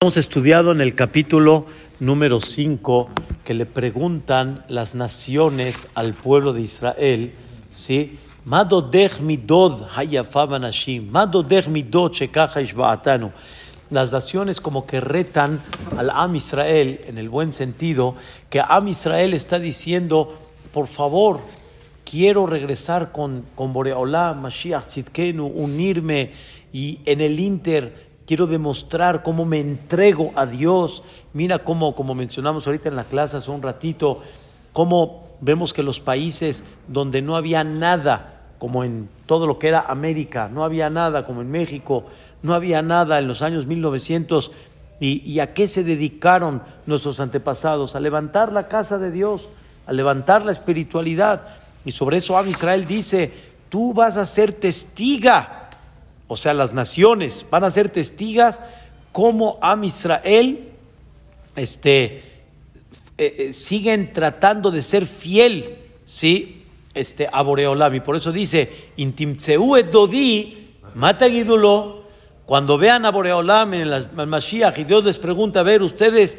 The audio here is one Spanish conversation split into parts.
Hemos estudiado en el capítulo número 5 que le preguntan las naciones al pueblo de Israel, ¿sí? Las naciones como que retan al Am Israel en el buen sentido, que Am Israel está diciendo, por favor, quiero regresar con, con Boreolá, Mashiach Tzidkenu, unirme y en el Inter quiero demostrar cómo me entrego a Dios. Mira cómo, como mencionamos ahorita en la clase hace un ratito, cómo vemos que los países donde no había nada, como en todo lo que era América, no había nada, como en México, no había nada en los años 1900, y, y a qué se dedicaron nuestros antepasados? A levantar la casa de Dios, a levantar la espiritualidad. Y sobre eso Am Israel dice, tú vas a ser testiga o sea, las naciones van a ser testigas cómo Am Israel este, eh, eh, siguen tratando de ser fiel ¿sí? este, a Boreolam. Y por eso dice, Intimtseu dodi, mata cuando vean a Boreolam en el Mashiach y Dios les pregunta, a ver, ustedes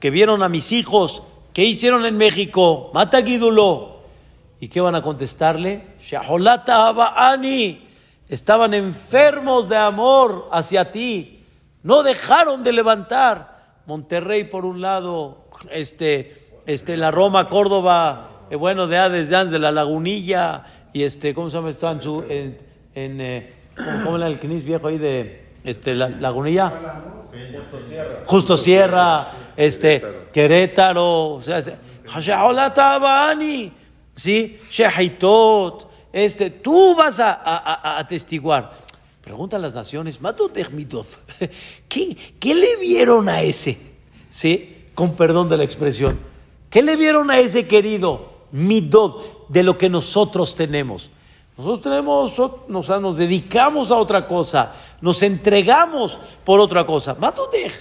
que vieron a mis hijos, ¿qué hicieron en México? Mata ¿Y qué van a contestarle? Shaholata Aba'ani estaban enfermos de amor hacia ti, no dejaron de levantar. Monterrey por un lado, este, este, la Roma, Córdoba, eh, bueno, de Hades, de la Lagunilla, y este, ¿cómo se llama? Está en, su, en, eh, ¿cómo, era el Knis viejo ahí de este, la, Lagunilla? Justo Sierra. Justo Sierra, este, Querétaro, o sea, ¿sí? Este, tú vas a, atestiguar. Pregunta a las naciones, ¿Qué, ¿qué le vieron a ese? ¿Sí? Con perdón de la expresión. ¿Qué le vieron a ese querido midot de lo que nosotros tenemos? Nosotros tenemos, nos, nos dedicamos a otra cosa, nos entregamos por otra cosa. Matudej.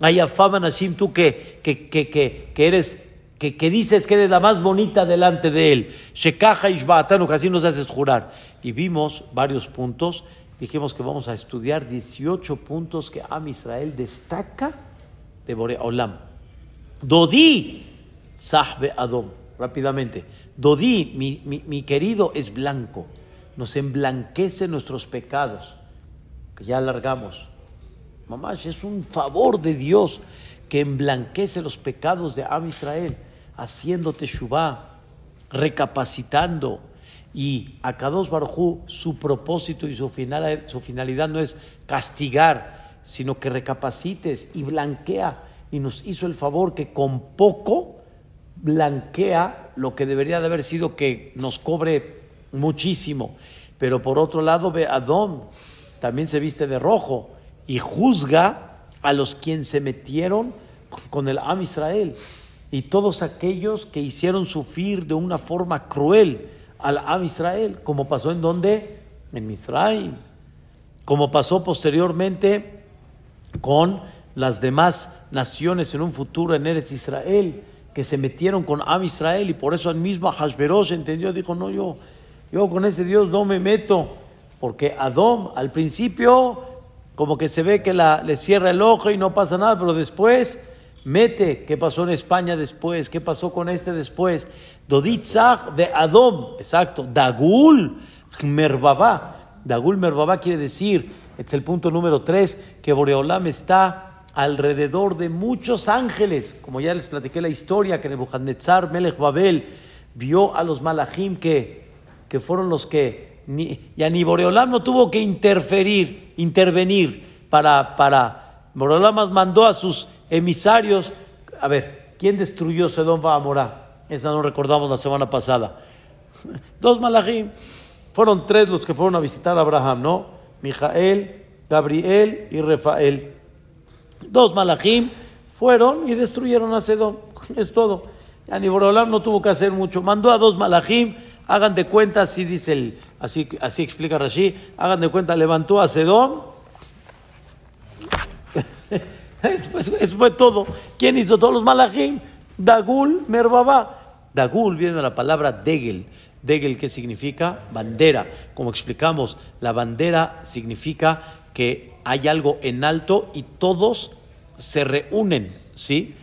Ayafama Nashim, tú que, que, que, que eres que, dices que eres la más bonita delante de él. Shekaja Ishbaatanu, que así nos haces jurar. Y vimos varios puntos. Dijimos que vamos a estudiar 18 puntos que Am Israel destaca de Boreolam. Dodi, Sahbe Adom. Rápidamente. Dodi, mi, mi querido, es blanco. Nos emblanquece nuestros pecados. Que ya alargamos. Mamá, es un favor de Dios que emblanquece los pecados de Am Israel haciendo Teshuvah, recapacitando. Y a Kadosh Baruj su propósito y su, final, su finalidad no es castigar, sino que recapacites y blanquea. Y nos hizo el favor que con poco blanquea lo que debería de haber sido que nos cobre muchísimo. Pero por otro lado, ve Adón, también se viste de rojo y juzga a los quienes se metieron con el Am Israel y todos aquellos que hicieron sufrir de una forma cruel al Am Israel, como pasó en donde? En Misraim, como pasó posteriormente con las demás naciones en un futuro en Eretz Israel, que se metieron con Am Israel y por eso el mismo Hashverosh entendió, dijo, no, yo, yo con ese Dios no me meto, porque Adom al principio como que se ve que la, le cierra el ojo y no pasa nada, pero después Mete, ¿qué pasó en España después? ¿Qué pasó con este después? Doditzach de Adom, exacto. Dagul Merbaba. Dagul Merbaba quiere decir, es el punto número tres, que Boreolam está alrededor de muchos ángeles. Como ya les platiqué la historia, que Nebuchadnezzar, Melech Babel, vio a los malachim que, que fueron los que, ni, ya ni Boreolam no tuvo que interferir, intervenir para, para, Boreolam mandó a sus emisarios. A ver, ¿quién destruyó Sedón Amorá? Esa no recordamos la semana pasada. Dos malachim. Fueron tres los que fueron a visitar a Abraham, ¿no? Mijael, Gabriel y Rafael. Dos malachim fueron y destruyeron a Sedón. Es todo. Ya ni no tuvo que hacer mucho. Mandó a dos malachim. Hagan de cuenta, así dice el, así, así explica Rashi. Hagan de cuenta, levantó a Sedón Eso fue todo. ¿Quién hizo todos los malajim? Dagul Merbaba. Dagul viene de la palabra Degel. Degel, ¿qué significa? Bandera. Como explicamos, la bandera significa que hay algo en alto y todos se reúnen, ¿sí?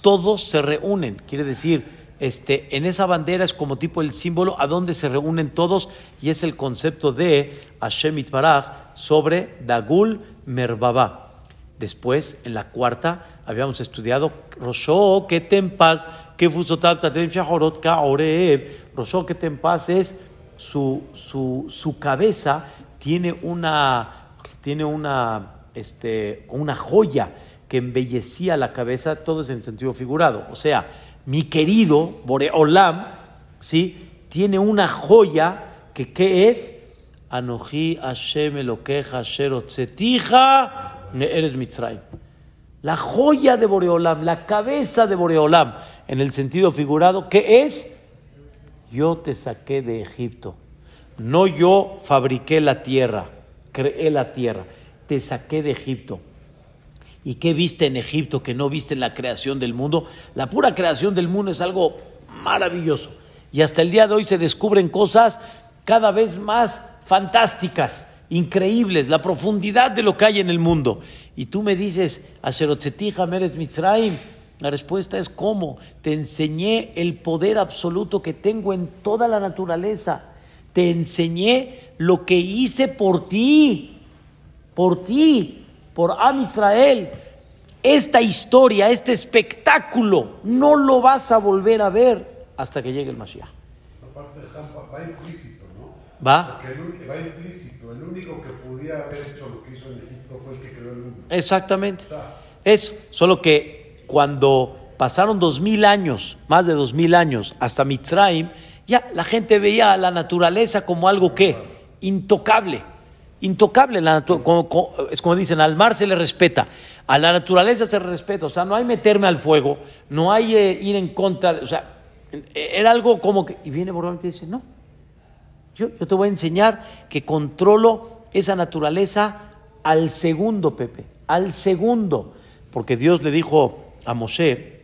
Todos se reúnen, quiere decir, este, en esa bandera es como tipo el símbolo a donde se reúnen todos y es el concepto de Hashem Itbaraj sobre Dagul Merbaba. Después, en la cuarta, habíamos estudiado Rosho que tempas, que fusotab tatrem shahorot ka. Rosho que tempas es su, su, su cabeza tiene una, tiene una, este, una joya que embellecía la cabeza, todo es en sentido figurado. O sea, mi querido Boreolam, ¿sí? tiene una joya que ¿qué es? Anoji Hashem Elokeja Sherotzetija eres Mitzrayim. La joya de Boreolam, la cabeza de Boreolam, en el sentido figurado, ¿qué es? Yo te saqué de Egipto. No yo fabriqué la tierra, creé la tierra, te saqué de Egipto. ¿Y qué viste en Egipto que no viste en la creación del mundo? La pura creación del mundo es algo maravilloso. Y hasta el día de hoy se descubren cosas cada vez más fantásticas, increíbles, la profundidad de lo que hay en el mundo. Y tú me dices, Asherotzetija Meretz Mitzrayim, la respuesta es ¿cómo? Te enseñé el poder absoluto que tengo en toda la naturaleza. Te enseñé lo que hice por ti, por ti por Am Israel. Esta historia, este espectáculo, no lo vas a volver a ver hasta que llegue el Mashiach. Va. Porque el, va implícito. El único que podía haber hecho lo que hizo en Egipto fue el que creó el mundo. Exactamente. Eso. Solo que cuando pasaron dos mil años, más de dos mil años, hasta Mitzrayim, ya la gente veía a la naturaleza como algo que intocable intocable. La es como dicen, al mar se le respeta, a la naturaleza se le respeta. O sea, no hay meterme al fuego, no hay eh, ir en contra. o sea, era algo como que. Y viene Borón y dice: No, yo, yo te voy a enseñar que controlo esa naturaleza al segundo, Pepe, al segundo. Porque Dios le dijo a Moshe: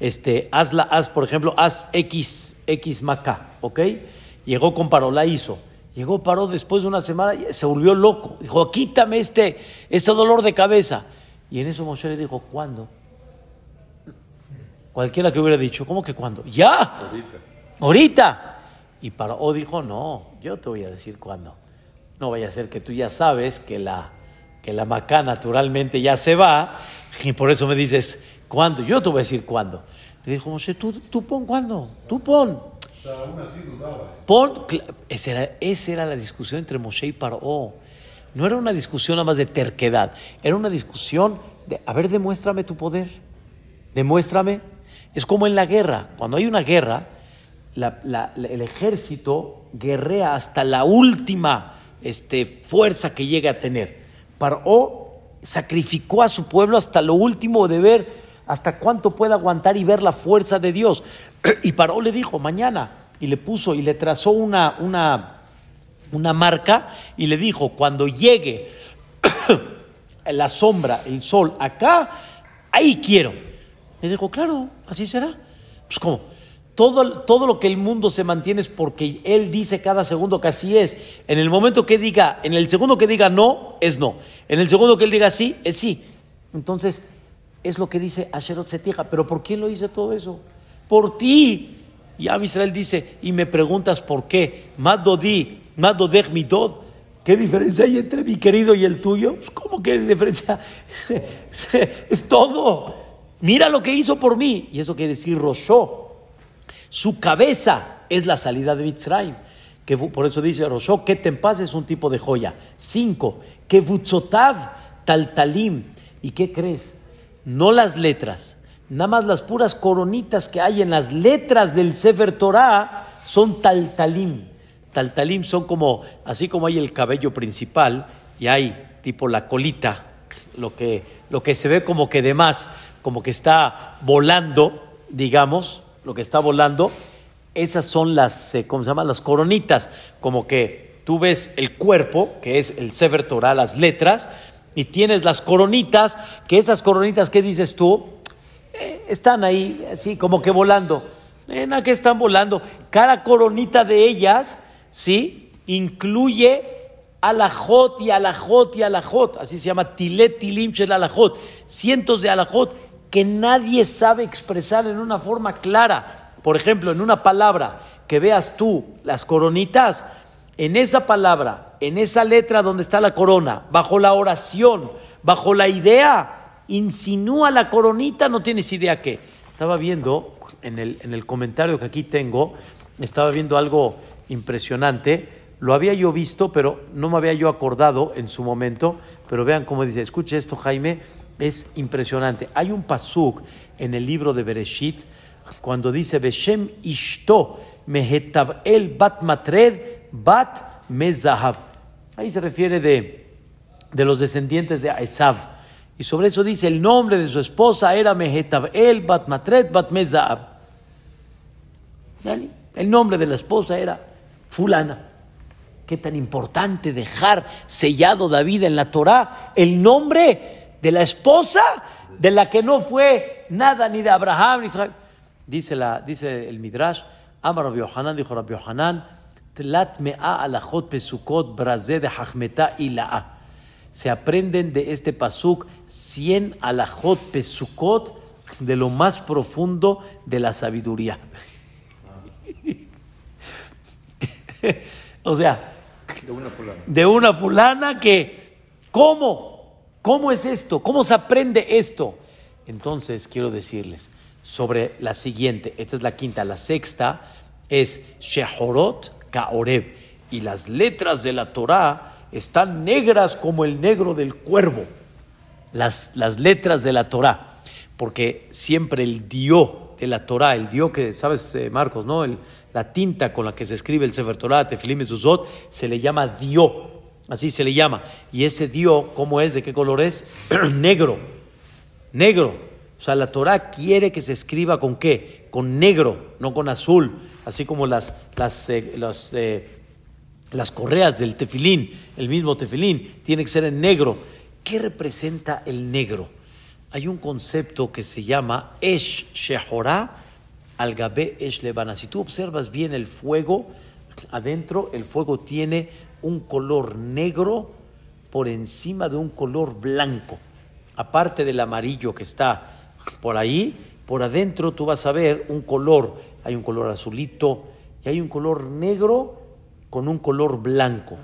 este, hazla, haz, por ejemplo, haz X, X maca, ¿ok? Llegó con Parolá, hizo. Llegó, paró después de una semana se volvió loco. Dijo, quítame este, este dolor de cabeza. Y en eso Moshe le dijo, ¿cuándo? Cualquiera que hubiera dicho, ¿cómo que cuándo? ¡Ya! Ahorita. Ahorita. Y Paró dijo, no, yo te voy a decir cuándo. No vaya a ser que tú ya sabes que la, que la macá naturalmente ya se va y por eso me dices, ¿cuándo? Yo te voy a decir cuándo. Le dijo Moshe, tú, tú pon cuándo, tú pon. Pon, esa, era, esa era la discusión entre Moshe y Paró. No era una discusión nada más de terquedad, era una discusión de, a ver, demuéstrame tu poder, demuéstrame. Es como en la guerra, cuando hay una guerra, el ejército guerrea hasta la última este, fuerza que llegue a tener. Paró sacrificó a su pueblo hasta lo último de ver hasta cuánto puede aguantar y ver la fuerza de Dios. Y Paró le dijo, mañana, y le puso y le trazó una, una, una marca y le dijo, cuando llegue la sombra, el sol acá, ahí quiero. Le dijo, claro, así será. Pues como, todo, todo lo que el mundo se mantiene es porque él dice cada segundo que así es. En el momento que diga, en el segundo que diga no, es no. En el segundo que él diga sí, es sí. Entonces, es lo que dice Asherot Setija. Pero ¿por quién lo dice todo eso? Por ti. Y a Israel dice, y me preguntas por qué. Madodi, Madodech Midod. ¿Qué diferencia hay entre mi querido y el tuyo? Pues, ¿Cómo que diferencia? Es, todo. Mira lo que hizo por mí. Y eso quiere decir Roshó. Su cabeza es la salida de Mitzrayim. Que por eso dice Roshó, que Tempas es un tipo de joya. Cinco, que Butzotav Taltalim. ¿Y qué crees? no las letras, nada más las puras coronitas que hay en las letras del Sefer Torah son taltalim. Taltalim son como, así como hay el cabello principal y hay tipo la colita, lo que, lo que se ve como que de más, como que está volando, digamos, lo que está volando, esas son las, eh, ¿cómo se llama? Las coronitas, como que tú ves el cuerpo, que es el Sefer Torah, las letras, y tienes las coronitas, que esas coronitas, ¿qué dices tú? Eh, están ahí, así como que volando. Nena, que están volando. Cada coronita de ellas, ¿sí? Incluye alajot y alajot y alajot, así se llama tilet tilim shel alajot, cientos de alajot que nadie sabe expresar en una forma clara. Por ejemplo, en una palabra que veas tú las coronitas, en esa palabra, en esa letra donde está la corona, bajo la oración, bajo la idea, insinúa la coronita, no tienes idea qué. Estaba viendo en el, en el comentario que aquí tengo, estaba viendo algo impresionante. Lo había yo visto, pero no me había yo acordado en su momento. Pero vean cómo dice, escuche esto, Jaime, es impresionante. Hay un pasuk en el libro de Bereshit cuando dice Beshem Ishto el Bat Matred Bat Mezahab. Ahí se refiere de, de los descendientes de Esav. Y sobre eso dice el nombre de su esposa era el Bat Matred Bat Mezahab. El nombre de la esposa era fulana. Qué tan importante dejar sellado David en la Torá el nombre de la esposa de la que no fue nada ni de Abraham ni Israel. Dice, la, dice el Midrash, Amar Rabbi Yohanan, dijo Rabbi Yohanan, Tlat me'a alajot pesukot brazé de hachmeta ila'a. Se aprenden de este pasuk 100 alajot pesukot de lo más profundo de la sabiduría. o sea, De una fulana. de una fulana que, ¿cómo? ¿Cómo es esto? ¿Cómo se aprende esto? Entonces, quiero decirles sobre la siguiente, esta es la quinta, la sexta es Shehorot Kaoreb. Y las letras de la Torah están negras como el negro del cuervo. Las, las letras de la Torah. Porque siempre el dio de la Torah, el dio que, ¿sabes, eh, Marcos, no? La tinta con la que se escribe el Sefer Torah, Tefilim y Zuzot, se le llama dio. Así se le llama. Y ese dio, ¿cómo es? ¿De qué color es? negro. Negro. O sea, la Torah quiere que se escriba con qué? Con negro, no con azul. Así como las, las, eh, las, eh, las correas del tefilín, el mismo tefilín, tiene que ser en negro. ¿Qué representa el negro? Hay un concepto que se llama Esh Shehorah al Gabé Esh. Si tú observas bien el fuego, adentro el fuego tiene un color negro por encima de un color blanco. Aparte del amarillo que está por ahí, por adentro tú vas a ver un color. Hay un color azulito y hay un color negro con un color blanco.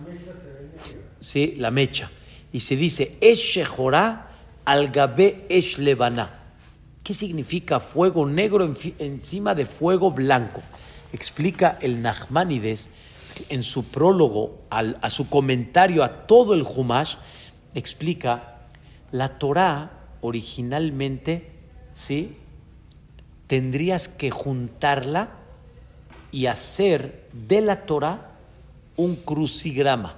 Sí, la mecha. Y se dice Esh Shehorah al Gabé. ¿Qué significa fuego negro encima de fuego blanco? Explica el Nachmanides en su prólogo al- a su comentario a todo el Humash, explica la Torah originalmente, ¿sí? Tendrías que juntarla y hacer de la Torah un crucigrama.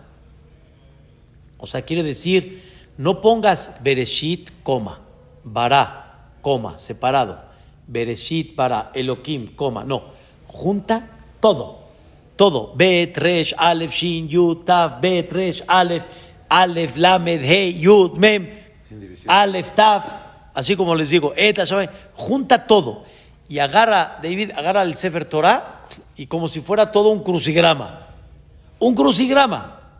O sea, quiere decir, no pongas Bereshit, coma, Bará, coma, separado. Bereshit para Elohim, coma, no. Junta todo, todo. Bet, Resh, Aleph, Shin, Yud, Taf, Bet, Resh, Aleph, Aleph, Lamed, Hey, Yud, Mem, Aleph, Taf, así como les digo, Et, Hashem, junta todo. Y agarra, David, agarra el Sefer Torah y como si fuera todo un crucigrama. Un crucigrama.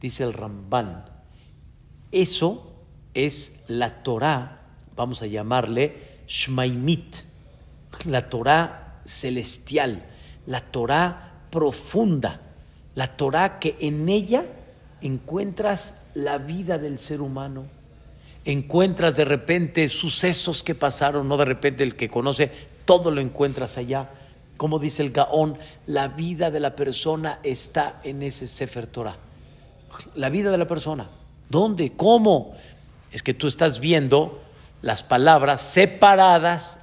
Dice el Ramban, eso es la Torah, vamos a llamarle Shmaimit, la Torah celestial, la Torah profunda, la Torah que en ella encuentras la vida del ser humano, encuentras de repente sucesos que pasaron, no de repente el que conoce, todo lo encuentras allá. Como dice el Gaón, la vida de la persona está en ese Sefer Torah la vida de la persona. ¿Dónde? ¿Cómo? Es que tú estás viendo las palabras separadas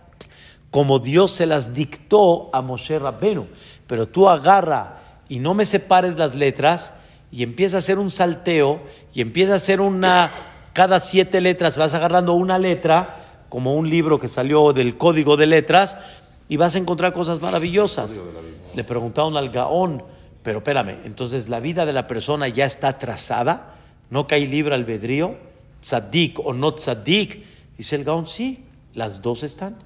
como Dios se las dictó a Moshe Rabbenu. Pero tú agarra y no me separes las letras y empieza a hacer un salteo y empieza a hacer una, cada siete letras vas agarrando una letra, como un libro que salió del código de letras, y vas a encontrar cosas maravillosas. Le preguntaron al Gaón, pero espérame, entonces la vida de la persona ya está trazada, no cae libre albedrío, tzadik o no tzadik. Dice el Gaón, sí, las dos están.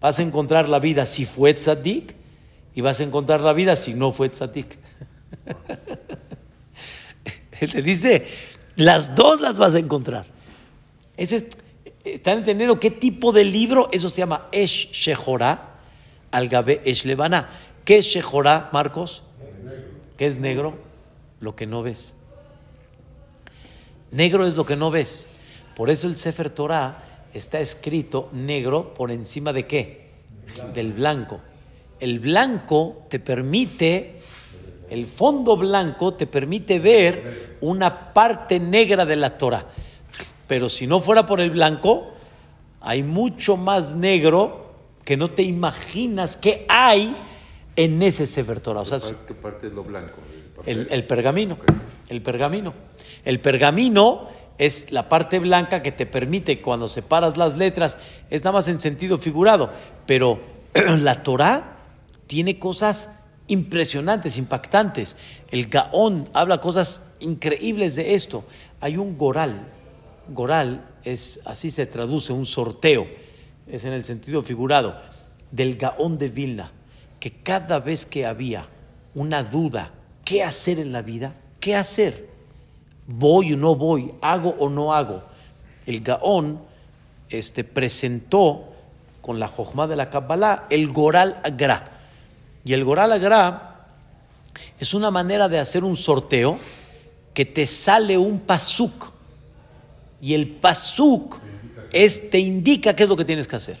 Vas a encontrar la vida si fue tzadik y vas a encontrar la vida si no fue tzadik. Te dice, las dos las vas a encontrar. Ese es, ¿Están entendiendo qué tipo de libro? Eso se llama Esh Shehorah al Gabe Esh Levana. ¿Qué es Shehorah, Marcos? ¿Qué es negro? Lo que no ves. Negro es lo que no ves. Por eso el Sefer Torah está escrito negro por encima de qué? Del blanco. El blanco te permite, el fondo blanco te permite ver una parte negra de la Torah. Pero si no fuera por el blanco, hay mucho más negro que no te imaginas que hay en ese Sefer Torah. O sea, ¿Qué parte es lo blanco? el, el pergamino. El pergamino. El pergamino es la parte blanca que te permite cuando separas las letras, es nada más en sentido figurado, pero la Torah tiene cosas impresionantes, impactantes. El Gaón habla cosas increíbles de esto. Hay un Goral, Goral es así se traduce, un sorteo, es en el sentido figurado, del Gaón de Vilna, que cada vez que había una duda, ¿qué hacer en la vida? ¿Qué hacer? ¿Voy o no voy? ¿Hago o no hago? El Gaón este, presentó con la Jojma de la Kabbalah el Goral Agra. Y el Goral Agra es una manera de hacer un sorteo que te sale un pasuk y el pasuk es, te indica qué es lo que tienes que hacer.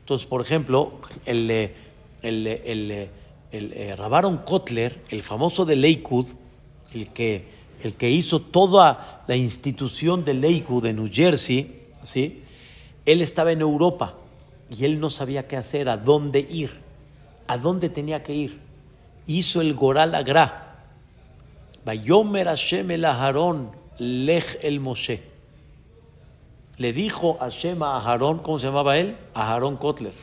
Entonces, por ejemplo, el, el, el, el, el Rabaron Kotler, el famoso de Lakewood, el que, el que hizo toda la institución de Lakewood de New Jersey, ¿sí? él estaba en Europa y él no sabía qué hacer, a dónde ir, a dónde tenía que ir. Hizo el Goral Agra. Bayomer Hashem el Aharón, Lech el Moshe le dijo Hashem a Aharón, ¿cómo se llamaba él? Aharón Kotler.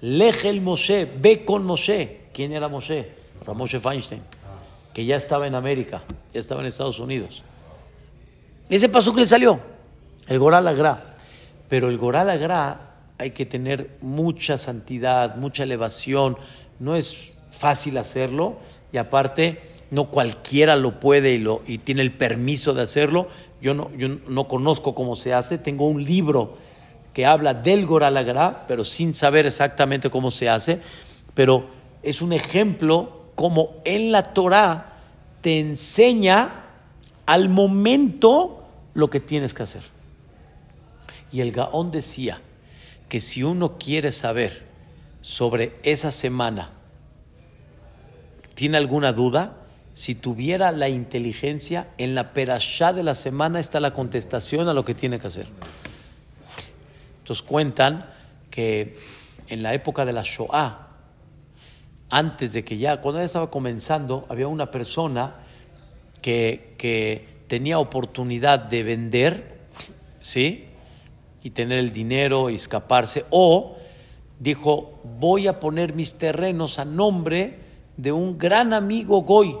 Lej el Moshe, ve con Moshe. ¿Quién era Moshe? Ramoshe Feinstein, que ya estaba en América, ya estaba en Estados Unidos. Ese paso que le salió, el Goral Agra. Pero el Goral Agra hay que tener mucha santidad, mucha elevación. No es fácil hacerlo y aparte no cualquiera lo puede y, tiene el permiso de hacerlo. Yo no, yo no conozco cómo se hace. Tengo un libro que habla del Goralagra, pero sin saber exactamente cómo se hace. Pero es un ejemplo como en la Torah te enseña al momento lo que tienes que hacer. Y el Gaón decía que si uno quiere saber sobre esa semana, tiene alguna duda, si tuviera la inteligencia, en la perashá de la semana está la contestación a lo que tiene que hacer. Entonces cuentan que en la época de la Shoah, antes de que ya, cuando ya estaba comenzando, había una persona que, que tenía oportunidad de vender, ¿sí? Y tener el dinero y escaparse, o dijo, voy a poner mis terrenos a nombre de un gran amigo Goy,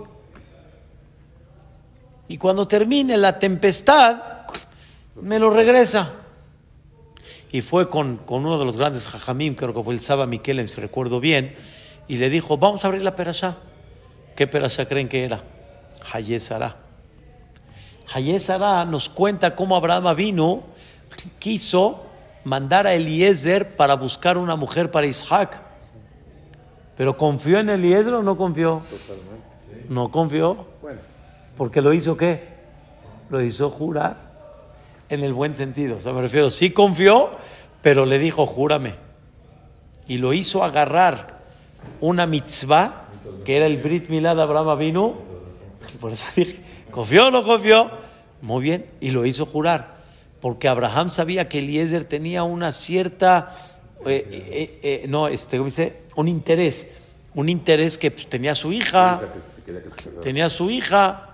y cuando termine la tempestad, me lo regresa. Y fue con, con uno de los grandes jajamim, creo que fue el Saba Mikelem, si recuerdo bien, y le dijo, vamos a abrir la perashá. ¿Qué perashá creen que era? Hayesara. Hayesara nos cuenta cómo Abraham vino, quiso mandar a Eliezer para buscar una mujer para Isaac. Pero ¿confió en Eliezer o no confió? No confió. Porque lo hizo qué? Lo hizo jurar en el buen sentido. O sea, me refiero, sí confió, pero le dijo, júrame. Y lo hizo agarrar una mitzvah, que era el Brit Milad de Abraham vino. Por eso dije, ¿confió o no confió? Muy bien, y lo hizo jurar. Porque Abraham sabía que Eliezer tenía una cierta, eh, eh, eh, no, este, ¿cómo dice? Un interés. Un interés que pues, tenía su hija, tenía su hija,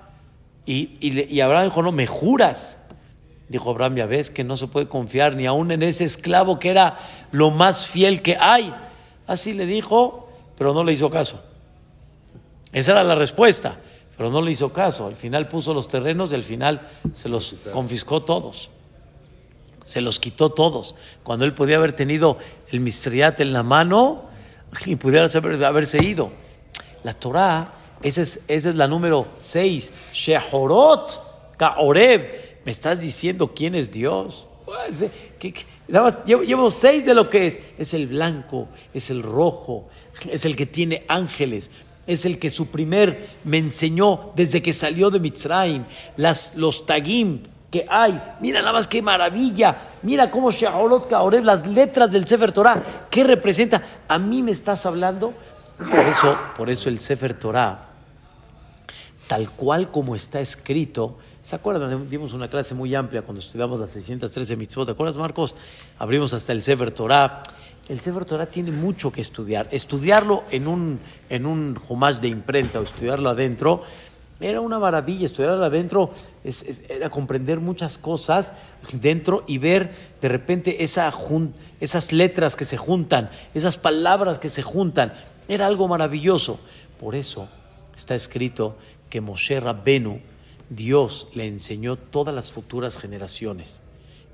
y, y, Abraham dijo, no, me juras. Dijo Abraham, ya ves que no se puede confiar ni aún en ese esclavo que era lo más fiel que hay. Así le dijo, pero no le hizo caso. Esa era la respuesta, pero no le hizo caso. Al final puso los terrenos y al final se los confiscó todos. Se los quitó todos. Cuando él podía haber tenido el mistriat en la mano y pudiera haberse ido. La Torah Esa es, esa es la número 6. Shehorot Kaoreb. ¿Me estás diciendo quién es Dios? Pues, ¿Qué- qué? Nada más llevo, llevo seis de lo que es. Es el blanco, es el rojo, es el que tiene ángeles, es el que su primer me enseñó desde que salió de Mitzrayim. Las, los tagim que hay, mira nada más qué maravilla. Mira cómo Shehorot Kaoreb, las letras del Sefer Torah, ¿qué representa? A mí me estás hablando. Por eso, por eso el Sefer Torah tal cual como está escrito. ¿Se acuerdan? Dimos una clase muy amplia cuando estudiamos las 613 mitzvot. ¿Te acuerdas, Marcos? Abrimos hasta el Sefer Torah. El Sefer Torah tiene mucho que estudiar. Estudiarlo en un, en un de imprenta o estudiarlo adentro era una maravilla. Estudiarlo adentro era comprender muchas cosas dentro y ver de repente esas letras que se juntan, esas palabras que se juntan. Era algo maravilloso. Por eso está escrito que Moshe Rabbenu, Dios le enseñó todas las futuras generaciones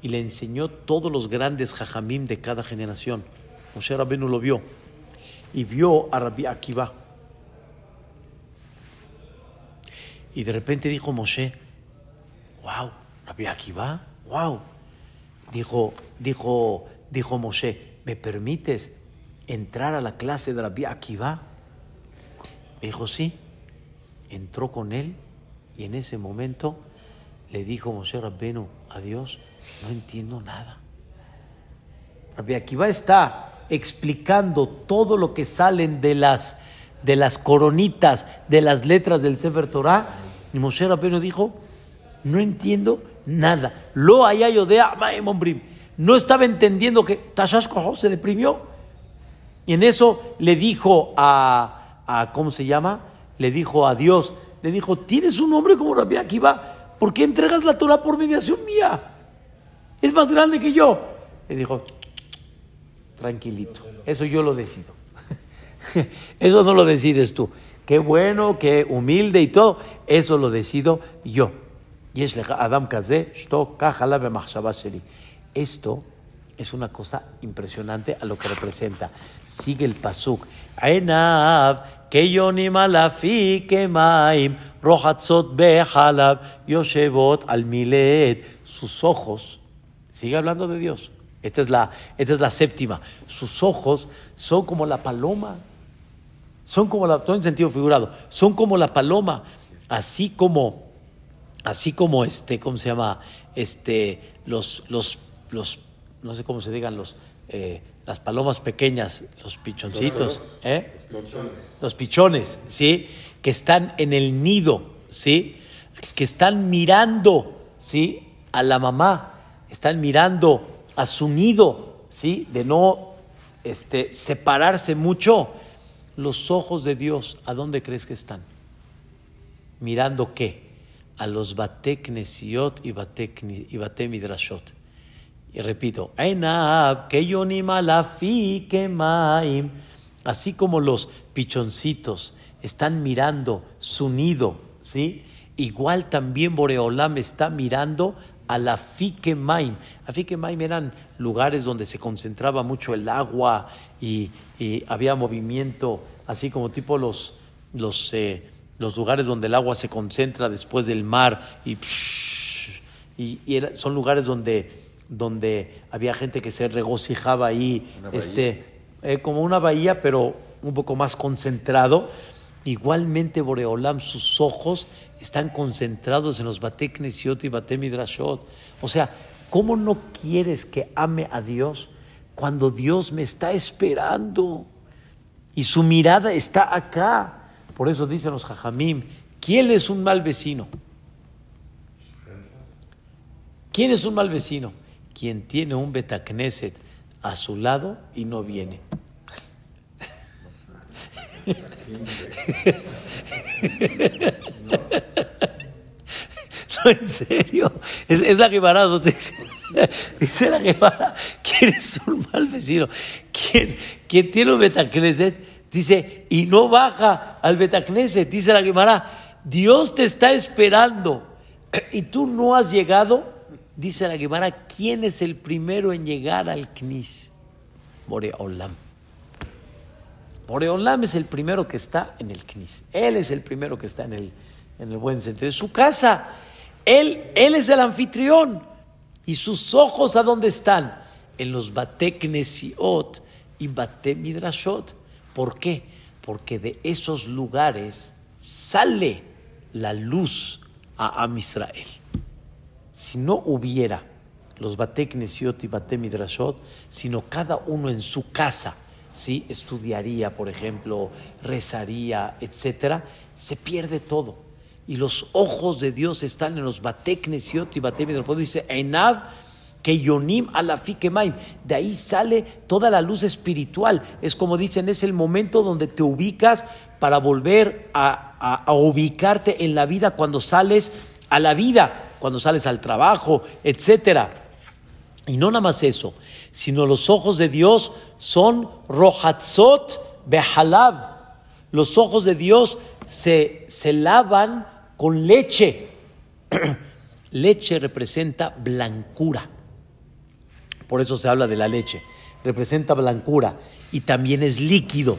y le enseñó todos los grandes jajamim de cada generación. Moshe Rabbenu lo vio y vio a Rabbi Akiva. Y de repente dijo Moshe, wow, Rabbi Akiva, wow. Dijo, dijo, dijo Moshe, ¿me permites entrar a la clase de Rabbi Akiva? Dijo, sí. Entró con él y en ese momento le dijo Moshe Rabbenu a Dios, no entiendo nada. Rabbi Akiva está explicando todo lo que salen de las, de las coronitas, de las letras del Sefer Torah. Y Moshe Rabbenu dijo, no entiendo nada. Lo haya ma'em ombrim. No estaba entendiendo que Tashash se deprimió. Y en eso le dijo a, a, ¿cómo se llama? Le dijo a Dios, le dijo, tienes un hombre como Rabbi Akiva, ¿por qué entregas la Torah por mediación mía? Es más grande que yo. Le dijo, tranquilito, eso yo lo decido. Eso no lo decides tú. Qué bueno, qué humilde y todo. Eso lo decido yo. Adam Esto es una cosa impresionante a lo que representa. Sigue el pasuk. Enav keyonim alafi kemaim rohatzot behalab yoshevot al milet. Sus ojos, sigue hablando de Dios. Esta es, la, esta es la séptima. Sus ojos son como la paloma son como la, todo en sentido figurado, son como la paloma, así como, así como este, ¿cómo se llama? Este, los, los, los, no sé cómo se digan, los, eh, las palomas pequeñas, los pichoncitos, ¿eh? Los pichones, ¿sí? Que están en el nido, ¿sí? Que están mirando, ¿sí? A la mamá, están mirando a su nido, ¿sí? De no este, separarse mucho. Los ojos de Dios, ¿a dónde crees que están? Mirando qué? A los bateknesiot y batekni- y batemidrashot. Y repito, "Einab keyonim alafi kemaim", así como los pichoncitos están mirando su nido, ¿sí? Igual también Boreolam está mirando a la Fikemaim. A Fikemaim eran lugares donde se concentraba mucho el agua y, y había movimiento, así como tipo los, los, eh, los lugares donde el agua se concentra después del mar y, y, y era- son lugares donde, donde había gente que se regocijaba ahí, este, eh, como una bahía, pero un poco más concentrado. Igualmente Boreolam, sus ojos están concentrados en los Bateknesiot y Batemidrashot. O sea, ¿cómo no quieres que ame a Dios cuando Dios me está esperando? Y su mirada está acá. Por eso dicen los Jajamim, ¿quién es un mal vecino? ¿Quién es un mal vecino? Quien tiene un Betacneset a su lado y no viene. No, en serio. Es, es la Gemara. ¿no? Dice, dice la Gemara, ¿quién es un mal vecino? ¿Quién, quién tiene un Betacneset? Dice, y no baja al Betacneset. Dice la Gemara, Dios te está esperando y tú no has llegado. Dice la Gemara, ¿quién es el primero en llegar al Knis? Boreolam. Boreolam es el primero que está en el Knis. Él es el primero que está en el, en el buen sentido de su casa. Él, él es el anfitrión. ¿Y sus ojos a dónde están? En los Bate Knesiot y Bate Midrashot. ¿Por qué? Porque de esos lugares sale la luz a Am Israel. Si no hubiera los Bate Knesiot y Bate Midrashot, sino cada uno en su casa, ¿sí? estudiaría, por ejemplo, rezaría, etcétera, se pierde todo. Y los ojos de Dios están en los Bate Knesiot y. Dice, Enav que Yonim. De ahí sale toda la luz espiritual. Es como dicen, es el momento donde te ubicas para volver a, a ubicarte en la vida cuando sales a la vida, cuando sales al trabajo, etcétera. Y no nada más eso, sino los ojos de Dios son rohatzot behalab. Los ojos de Dios se, se lavan con leche. leche representa blancura. Por eso se habla de la leche. Representa blancura y también es líquido.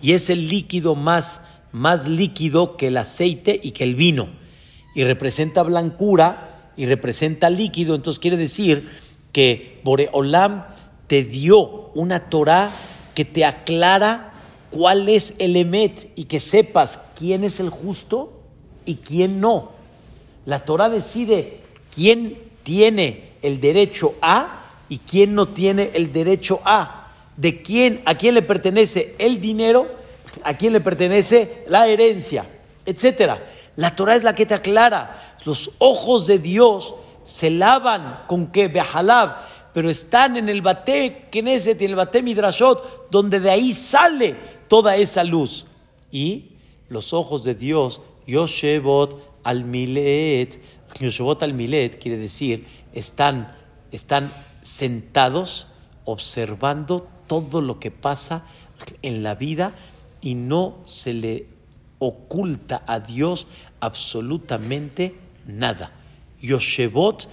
Y es el líquido más, más líquido que el aceite y que el vino. Y representa blancura y representa líquido. Entonces quiere decir que Boreolam te dio una Torah que te aclara cuál es el Emet y que sepas quién es el justo y quién no. La Torah decide quién tiene el derecho a y quién no tiene el derecho a, de quién, a quién le pertenece el dinero, a quién le pertenece la herencia, etcétera. La Torah es la que te aclara. Los ojos de Dios se lavan con que Behalab, pero están en el Bate Knesset y el Bate Midrashot, donde de ahí sale toda esa luz. Y los ojos de Dios, Yoshevot al Milet, Yoshevot al Milet quiere decir, están, están sentados observando todo lo que pasa en la vida y no se le oculta a Dios absolutamente nada. Yoshevot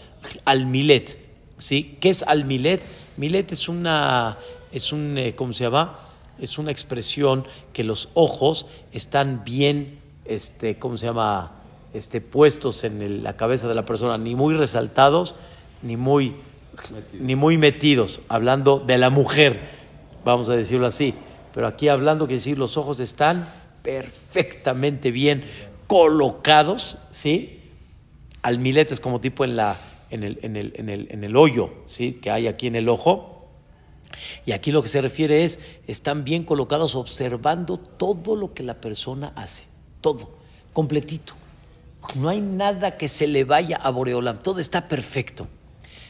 al Milet. ¿sí? ¿Qué es al Milet? Milet es una, es un, eh, ¿cómo se llama? Es una expresión que los ojos están bien, este, ¿cómo se llama? Este, puestos en la cabeza de la persona, ni muy resaltados, ni muy ni muy metidos, hablando de la mujer, vamos a decirlo así. Pero aquí hablando que decir los ojos están perfectamente bien colocados, ¿sí? Almiletes como tipo en, la, en, el, en, el, en, el, en el hoyo, ¿sí? Que hay aquí en el ojo. Y aquí lo que se refiere es, están bien colocados observando todo lo que la persona hace, todo, completito. No hay nada que se le vaya a Boreolam, todo está perfecto.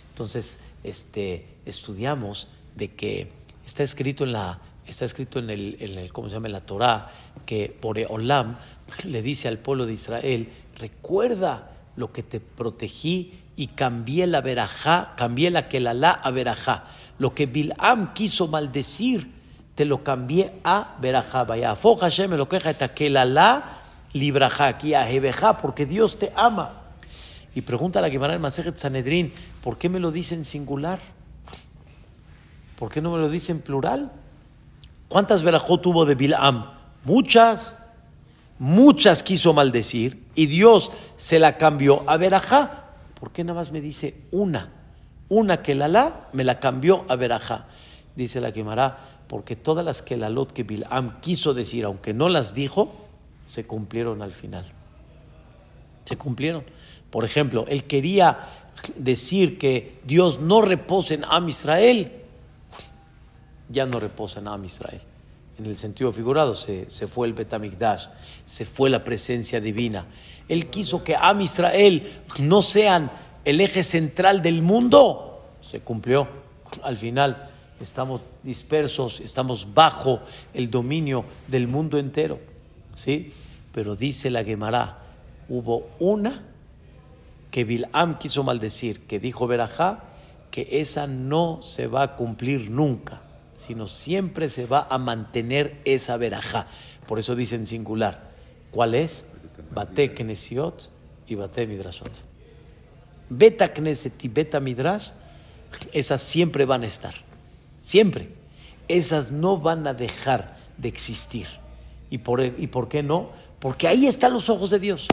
Entonces, este, estudiamos de que está escrito en la, está escrito en el, en el ¿cómo se llama? La Torah, que Boreolam le dice al pueblo de Israel, recuerda lo que te protegí y cambié la verajá, cambié la kelalá a verajá. Lo que Bilam quiso maldecir, te lo cambié a verajá. Vaya, Hashem me lo queja esta kelalá librajá, aquí a porque Dios te ama. Y pregunta a la Gemara en Masejet Sanedrín, ¿por qué me lo dice en singular? ¿Por qué no me lo dice en plural? ¿Cuántas verajot tuvo de Bilam? Muchas. Muchas quiso maldecir y Dios se la cambió a verajá. ¿Por qué nada más me dice una? Una que la la me la cambió a verajá. Dice la Gemara, porque todas las que la lot que Bilam quiso decir, aunque no las dijo, se cumplieron al final. Se cumplieron. Por ejemplo, él quería decir que Dios no reposa en Am Israel, ya no reposa en Am Israel. En el sentido figurado, se, fue el Betamigdash, se fue la presencia divina. Él quiso que Am Israel no sean el eje central del mundo. Se cumplió. Al final estamos dispersos, estamos bajo el dominio del mundo entero. ¿Sí? Pero dice la Gemara, hubo una que Bilam quiso maldecir, que dijo Berajá, que esa no se va a cumplir nunca, sino siempre se va a mantener esa Berajá. Por eso dice en singular. ¿Cuál es? Bate Knesiot y Bate Midrashot. Beta Kneset y Beta Midrash, esas siempre van a estar. Siempre. Esas no van a dejar de existir. ¿Y por, ¿Y por qué no? Porque ahí están los ojos de Dios.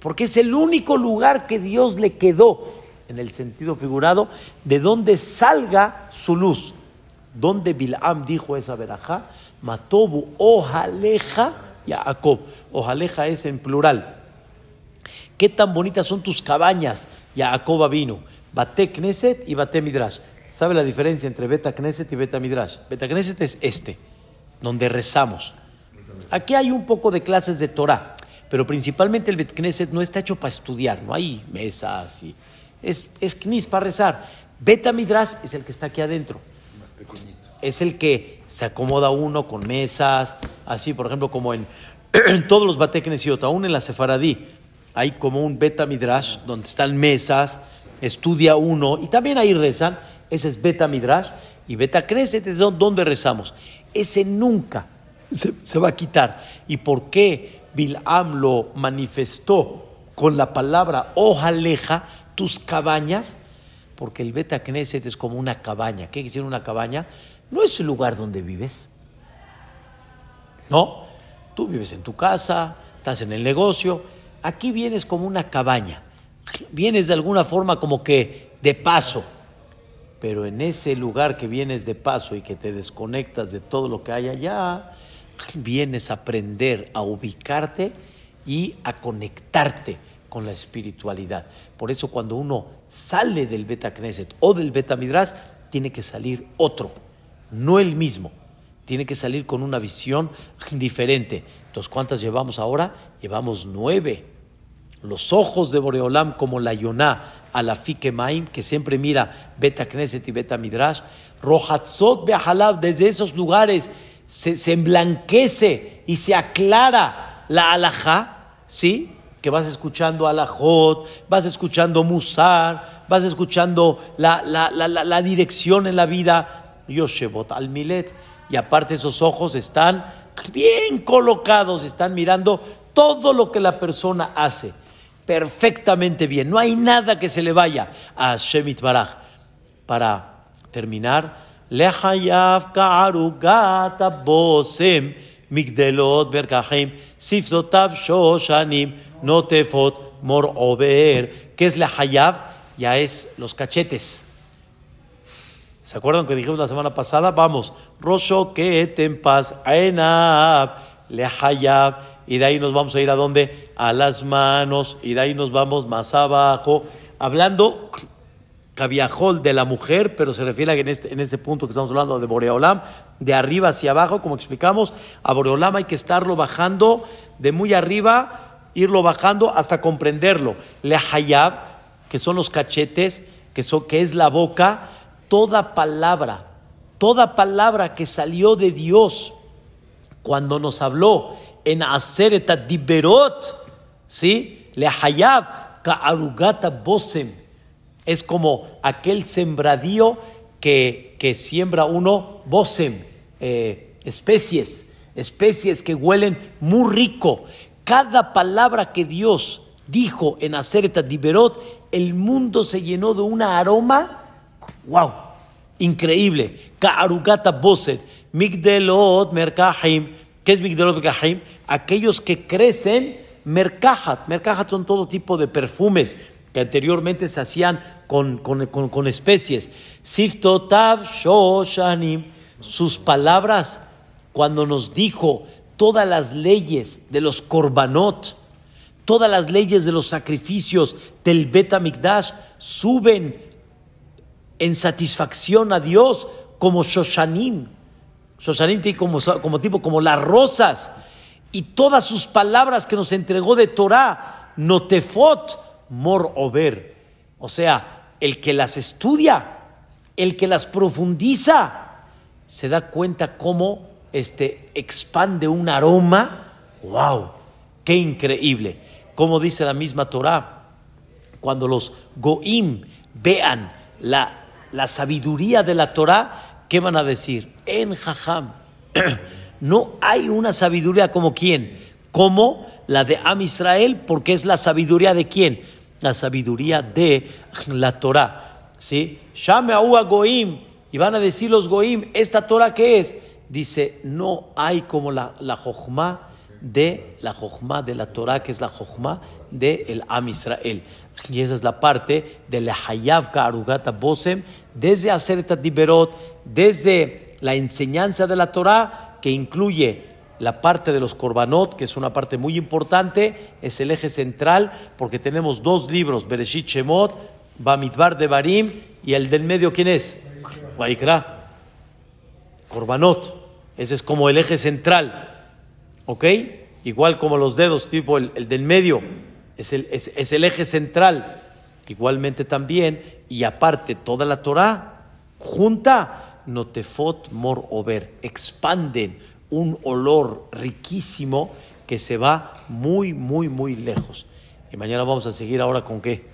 Porque es el único lugar que Dios le quedó, en el sentido figurado, de donde salga su luz. Donde Bilam dijo esa verajá, Matobu ojaleja Jacob. Ojaleja es en plural. ¿Qué tan bonitas son tus cabañas? Jacob vino. Bate Knesset y Bate Midrash. ¿Sabe la diferencia entre Beta Knesset y Beta Midrash? Beta Knesset es este, donde rezamos. Aquí hay un poco de clases de Torah, pero principalmente el Bet Knesset no está hecho para estudiar, no hay mesas, y es, es Knis para rezar. Beta Midrash es el que está aquí adentro. Es el que se acomoda uno con mesas, así, por ejemplo, como en, todos los Bate Knesset, aún en la Sefaradí, hay como un Beta Midrash donde están mesas, estudia uno y también ahí rezan. Ese es Beta Midrash y Beta Knesset es donde rezamos. Ese nunca se, va a quitar. ¿Y por qué Bilam lo manifestó con la palabra ojaleja tus cabañas? Porque el Beta Knesset es como una cabaña. ¿Qué decir una cabaña? No es el lugar donde vives. No, tú vives en tu casa, estás en el negocio. Aquí vienes como una cabaña. Vienes de alguna forma como que de paso pero en ese lugar que vienes de paso y que te desconectas de todo lo que hay allá, vienes a aprender a ubicarte y a conectarte con la espiritualidad. Por eso cuando uno sale del Beta Knesset o del Beta Midrash, tiene que salir otro, no el mismo. Tiene que salir con una visión diferente. Entonces, ¿cuántas llevamos ahora? Llevamos nueve los ojos de Boreolam como la Yoná a la Maim, que siempre mira Beta Knesset y Beta Midrash, Rojatzot Behalab, desde esos lugares se, se, emblanquece y se aclara la alajá, ¿sí? Que vas escuchando alajot, vas escuchando musar, vas escuchando la, la, la, la dirección en la vida, Yoshebot al Milet, y aparte esos ojos están bien colocados, están mirando todo lo que la persona hace perfectamente bien. No hay nada que se le vaya a Shemit Baraj. Para terminar, Lehayav Ka'arugata Bosem Migdelot Berkahim Sifzotav Shoshanim Notefot Mor Ober. ¿Qué es Lehayav? Ya es los cachetes. ¿Se acuerdan que dijimos la semana pasada? Vamos, Rosho Ketempas Enab Lehayab y de ahí nos vamos a ir a dónde? A las manos, y de ahí nos vamos más abajo, hablando cabiajol de la mujer, pero se refiere a en este, en este punto que estamos hablando de Boreolam, de arriba hacia abajo, como explicamos, a Boreolam hay que estarlo bajando de muy arriba, irlo bajando hasta comprenderlo. Le hayab, que son los cachetes, que, son, que es la boca, toda palabra, toda palabra que salió de Dios cuando nos habló en Aseret Diberot, ¿sí? Le hayab ka'arugata bosem. Es como aquel sembradío que, que siembra uno bosem, eh, especies, especies que huelen muy rico. Cada palabra que Dios dijo en Aseret Diberot, el mundo se llenó de un aroma, wow, increíble. Ka'arugata bosem, migdelot merkahim, ¿Qué es Migdalot Gahim? Aquellos que crecen mercahat. Mercahat son todo tipo de perfumes que anteriormente se hacían con, con, con, especies. Siftotav Shoshanim. Sus palabras, cuando nos dijo todas las leyes de los korbanot, todas las leyes de los sacrificios del Bet suben en satisfacción a Dios como Shoshanim Shoshanim como, como tipo, como las rosas. Y todas sus palabras que nos entregó de Torah, notefot, mor over. O sea, el que las estudia, el que las profundiza, se da cuenta cómo este, expande un aroma. ¡Wow! ¡Qué increíble! Como dice la misma Torah, cuando los goim vean la, la sabiduría de la Torah, ¿qué van a decir? En Jajam. No hay una sabiduría como quién, como la de Am Israel, porque es la sabiduría de quién? La sabiduría de la Torah. ¿Sí? Shame a Goim. Y van a decir los Goim, ¿esta Torah qué es? Dice, no hay como la, la jochma de la jochma de la Torah, que es la jochma de el Am Israel. Y esa es la parte de la Hayav Arugata Bosem, desde hacer Diberot, desde la enseñanza de la Torah, que incluye la parte de los Korbanot, que es una parte muy importante, es el eje central, porque tenemos dos libros, Bereshit Shemot, Bamidbar de Barim, y el del medio, ¿quién es? Vaikra. Korbanot. Ese es como el eje central. ¿Ok? Igual como los dedos, tipo el, del medio, es el, es, el, eje central. Igualmente también, y aparte, toda la Torah junta, notefot mor over, expanden un olor riquísimo que se va muy, muy, muy lejos. Y mañana vamos a seguir ahora con qué?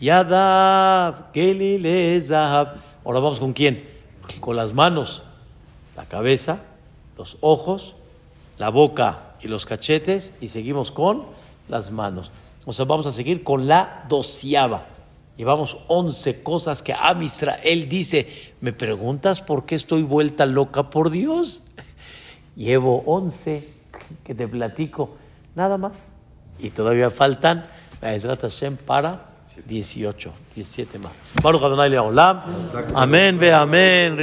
Yadav, Zahab. Ahora vamos con quién? Con las manos, la cabeza, los ojos, la boca y los cachetes y seguimos con las manos. O sea, vamos a seguir con la doceava. Llevamos once cosas que Am Israel dice, ¿me preguntas por qué estoy vuelta loca por Dios? Llevo once que te platico, nada más. Y todavía faltan, para 18, 17 más. Baruch Adonai Leolam. Amén, ve amén.